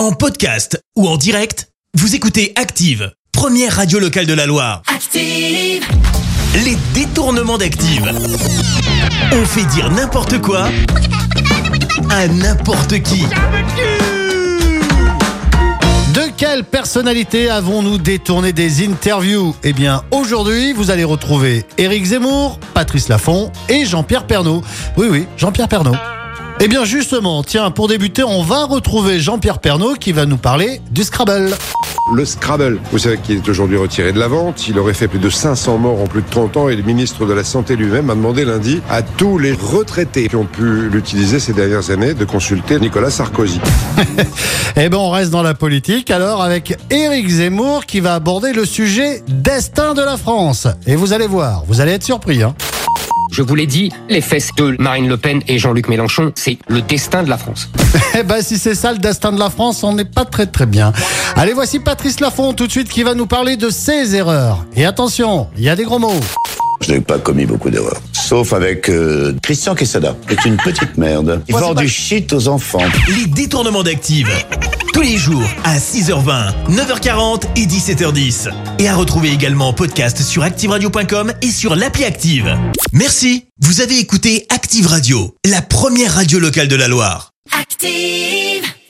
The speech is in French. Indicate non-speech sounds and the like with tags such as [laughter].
En podcast ou en direct, vous écoutez Active, première radio locale de la Loire. Active, Les détournements d'Active. On fait dire n'importe quoi à n'importe qui. De quelle personnalité avons-nous détourné des interviews? Eh bien, aujourd'hui, vous allez retrouver Éric Zemmour, Patrice Laffont et Jean-Pierre Pernaud. Oui, oui, Jean-Pierre Pernaud. Eh bien, justement, tiens, pour débuter, on va retrouver Jean-Pierre Pernaud qui va nous parler du Scrabble. Le Scrabble, vous savez qu'il est aujourd'hui retiré de la vente. Il aurait fait plus de 500 morts en plus de 30 ans et le ministre de la Santé lui-même a demandé lundi à tous les retraités qui ont pu l'utiliser ces dernières années de consulter Nicolas Sarkozy. [laughs] Eh ben, on reste dans la politique alors avec Éric Zemmour qui va aborder le sujet destin de la France. Et vous allez voir, vous allez être surpris. Hein. Je vous l'ai dit, les fesses de Marine Le Pen et Jean-Luc Mélenchon, c'est le destin de la France. [laughs] Eh ben, si c'est ça le destin de la France, on n'est pas très très bien. Allez, voici Patrice Laffont tout de suite qui va nous parler de ses erreurs. Et attention, il y a des gros mots. Je n'ai pas commis beaucoup d'erreurs. Sauf avec euh, Christian Quesada. C'est une petite merde. Il vend du shit aux enfants. Les détournements d'Active. Tous les jours à 6h20, 9h40 et 17h10. Et à retrouver également en podcast sur ActiveRadio.com et sur l'appli Active. Merci. Vous avez écouté Active Radio, la première radio locale de la Loire. active.